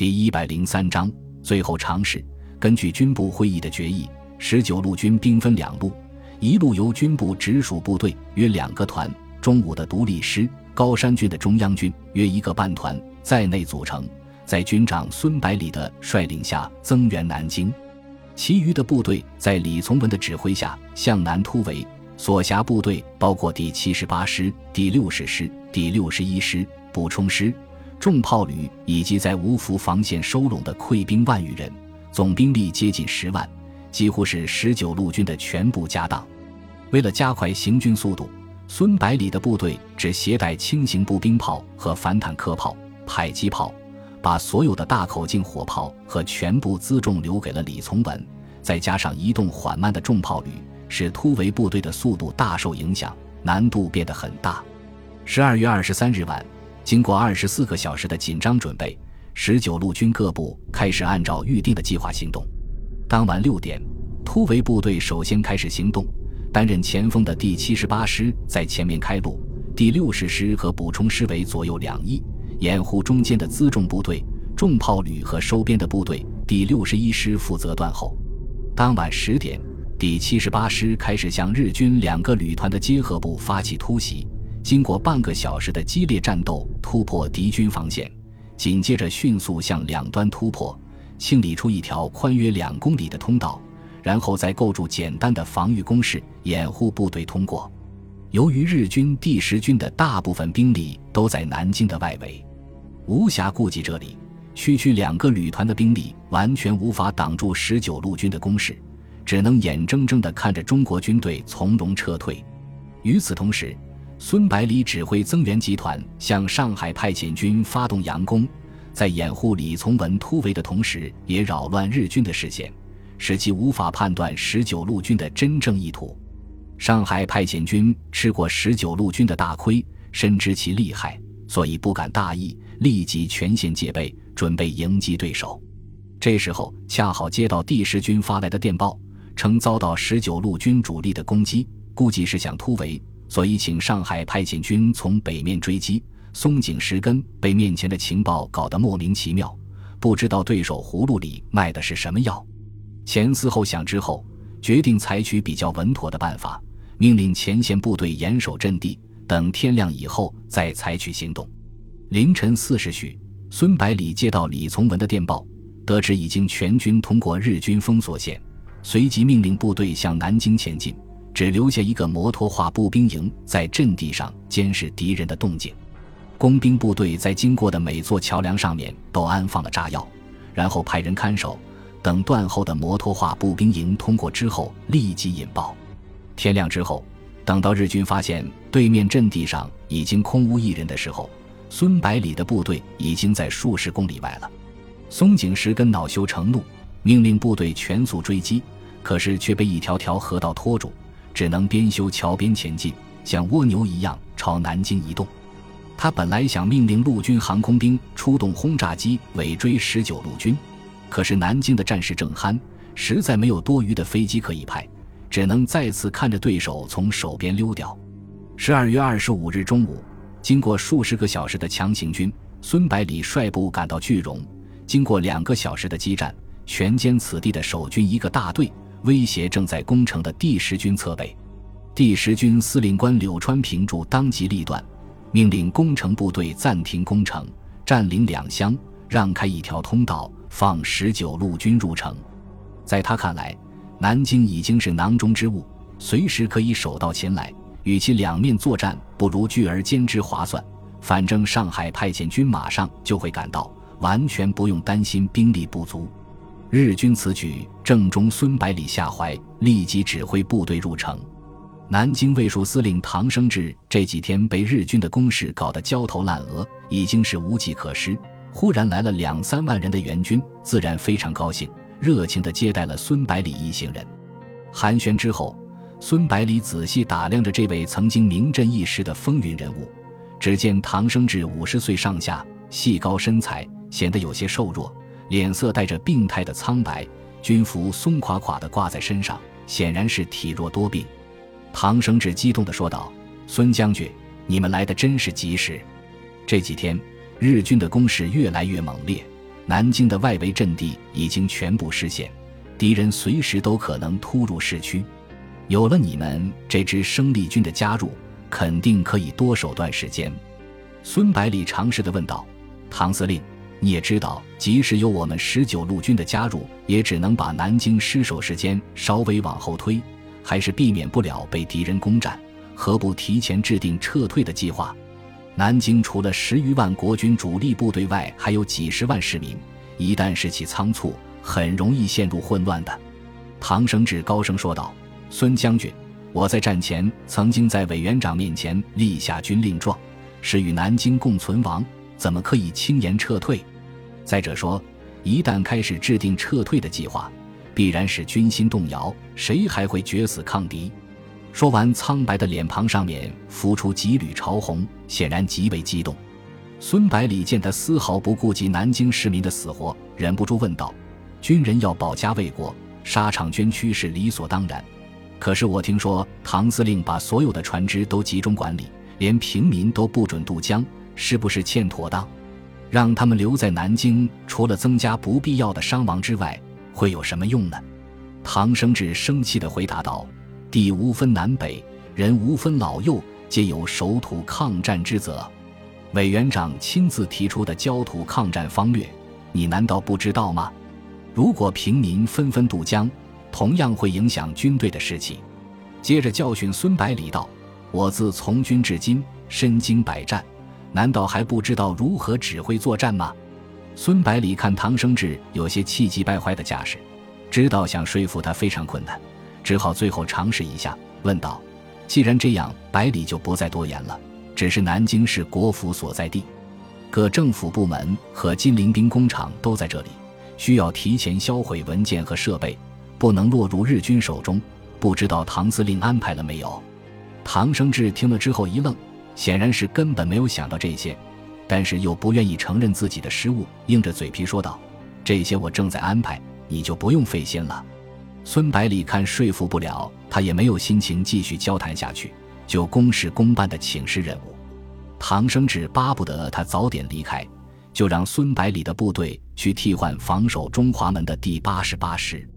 第一百零三章最后尝试。根据军部会议的决议，十九路军兵分两路，一路由军部直属部队约两个团，中午的独立师、高山军的中央军约一个半团在内组成，在军长孙百里的率领下增援南京。其余的部队在李从文的指挥下向南突围，所辖部队包括第七十八师、第六十师、第六十一师、补充师、重炮旅以及在芜湖防线收拢的溃兵万余人。总兵力接近十万，几乎是十九路军的全部家当。为了加快行军速度，孙百里的部队只携带轻型步兵炮和反坦克炮、迫击炮，把所有的大口径火炮和全部辎重留给了李从文。再加上移动缓慢的重炮旅，使突围部队的速度大受影响，难度变得很大。十二月二十三日晚，经过二十四个小时的紧张准备。十九路军各部开始按照预定的计划行动。当晚六点，突围部队首先开始行动。担任前锋的第七十八师在前面开路，第六十师和补充师为左右两翼，掩护中间的辎重部队、重炮旅和收编的部队。第六十一师负责断后。当晚十点，第七十八师开始向日军两个旅团的结合部发起突袭。经过半个小时的激烈战斗，突破敌军防线。紧接着，迅速向两端突破，清理出一条宽约两公里的通道，然后再构筑简单的防御工事，掩护部队通过。由于日军第十军的大部分兵力都在南京的外围，无暇顾及这里，区区两个旅团的兵力完全无法挡住十九路军的攻势，只能眼睁睁地看着中国军队从容撤退。与此同时，孙百里指挥增援集团向上海派遣军发动佯攻，在掩护李从文突围的同时，也扰乱日军的视线，使其无法判断十九路军的真正意图。上海派遣军吃过十九路军的大亏，深知其厉害，所以不敢大意，立即全线戒备，准备迎击对手。这时候恰好接到第十军发来的电报，称遭到十九路军主力的攻击，估计是想突围。所以，请上海派遣军从北面追击。松井石根被面前的情报搞得莫名其妙，不知道对手葫芦里卖的是什么药。前思后想之后，决定采取比较稳妥的办法，命令前线部队严守阵地，等天亮以后再采取行动。凌晨四时许，孙百里接到李从文的电报，得知已经全军通过日军封锁线，随即命令部队向南京前进。只留下一个摩托化步兵营在阵地上监视敌人的动静。工兵部队在经过的每座桥梁上面都安放了炸药，然后派人看守，等断后的摩托化步兵营通过之后立即引爆。天亮之后，等到日军发现对面阵地上已经空无一人的时候，孙百里的部队已经在数十公里外了。松井石根恼羞成怒，命令部队全速追击，可是却被一条条河道拖住。只能边修桥边前进，像蜗牛一样朝南京移动。他本来想命令陆军航空兵出动轰炸机尾追十九路军，可是南京的战事正酣，实在没有多余的飞机可以派，只能再次看着对手从手边溜掉。十二月二十五日中午，经过数十个小时的强行军，孙百里率部赶到句容。经过两个小时的激战，全歼此地的守军一个大队。威胁正在攻城的第十军侧背，第十军司令官柳川平助当机立断，命令攻城部队暂停攻城，占领两乡，让开一条通道，放十九路军入城。在他看来，南京已经是囊中之物，随时可以手到擒来，与其两面作战，不如聚而歼之划算。反正上海派遣军马上就会赶到，完全不用担心兵力不足。日军此举正中孙百里下怀，立即指挥部队入城。南京卫戍司令唐生智这几天被日军的攻势搞得焦头烂额，已经是无计可施。忽然来了两三万人的援军，自然非常高兴，热情地接待了孙百里一行人。寒暄之后，孙百里仔细打量着这位曾经名震一时的风云人物。只见唐生智五十岁上下，细高身材，显得有些瘦弱。脸色带着病态的苍白，军服松垮垮的挂在身上，显然是体弱多病。唐生智激动地说道：“孙将军，你们来的真是及时。这几天日军的攻势越来越猛烈，南京的外围阵地已经全部失陷，敌人随时都可能突入市区。有了你们这支生力军的加入，肯定可以多守段时间。”孙百里尝试地问道：“唐司令，你也知道，即使有我们十九路军的加入，也只能把南京失守时间稍微往后推，还是避免不了被敌人攻占。何不提前制定撤退的计划？”南京除了十余万国军主力部队外，还有几十万市民。一旦士气仓促，很容易陷入混乱的。唐生智高声说道：“孙将军，我在战前曾经在委员长面前立下军令状，是与南京共存亡，怎么可以轻言撤退？再者说，一旦开始制定撤退的计划，必然使军心动摇，谁还会决死抗敌？”说完，苍白的脸庞上面浮出几缕潮红，显然极为激动。孙百里见他丝毫不顾及南京市民的死活，忍不住问道：“军人要保家卫国，沙场捐躯是理所当然。可是我听说唐司令把所有的船只都集中管理，连平民都不准渡江，是不是欠妥当？让他们留在南京，除了增加不必要的伤亡之外，会有什么用呢？”唐生智生气地回答道。地无分南北，人无分老幼，皆有守土抗战之责。委员长亲自提出的焦土抗战方略，你难道不知道吗？如果平民纷纷渡江，同样会影响军队的士气。接着教训孙百里道：“我自从军至今，身经百战，难道还不知道如何指挥作战吗？”孙百里看唐生智有些气急败坏的架势，知道想说服他非常困难。只好最后尝试一下，问道：“既然这样，百里就不再多言了。只是南京是国府所在地，各政府部门和金陵兵工厂都在这里，需要提前销毁文件和设备，不能落入日军手中。不知道唐司令安排了没有？”唐生智听了之后一愣，显然是根本没有想到这些，但是又不愿意承认自己的失误，硬着嘴皮说道：“这些我正在安排，你就不用费心了。”孙百里看说服不了他，也没有心情继续交谈下去，就公事公办的请示任务。唐生智巴不得他早点离开，就让孙百里的部队去替换防守中华门的第八十八师。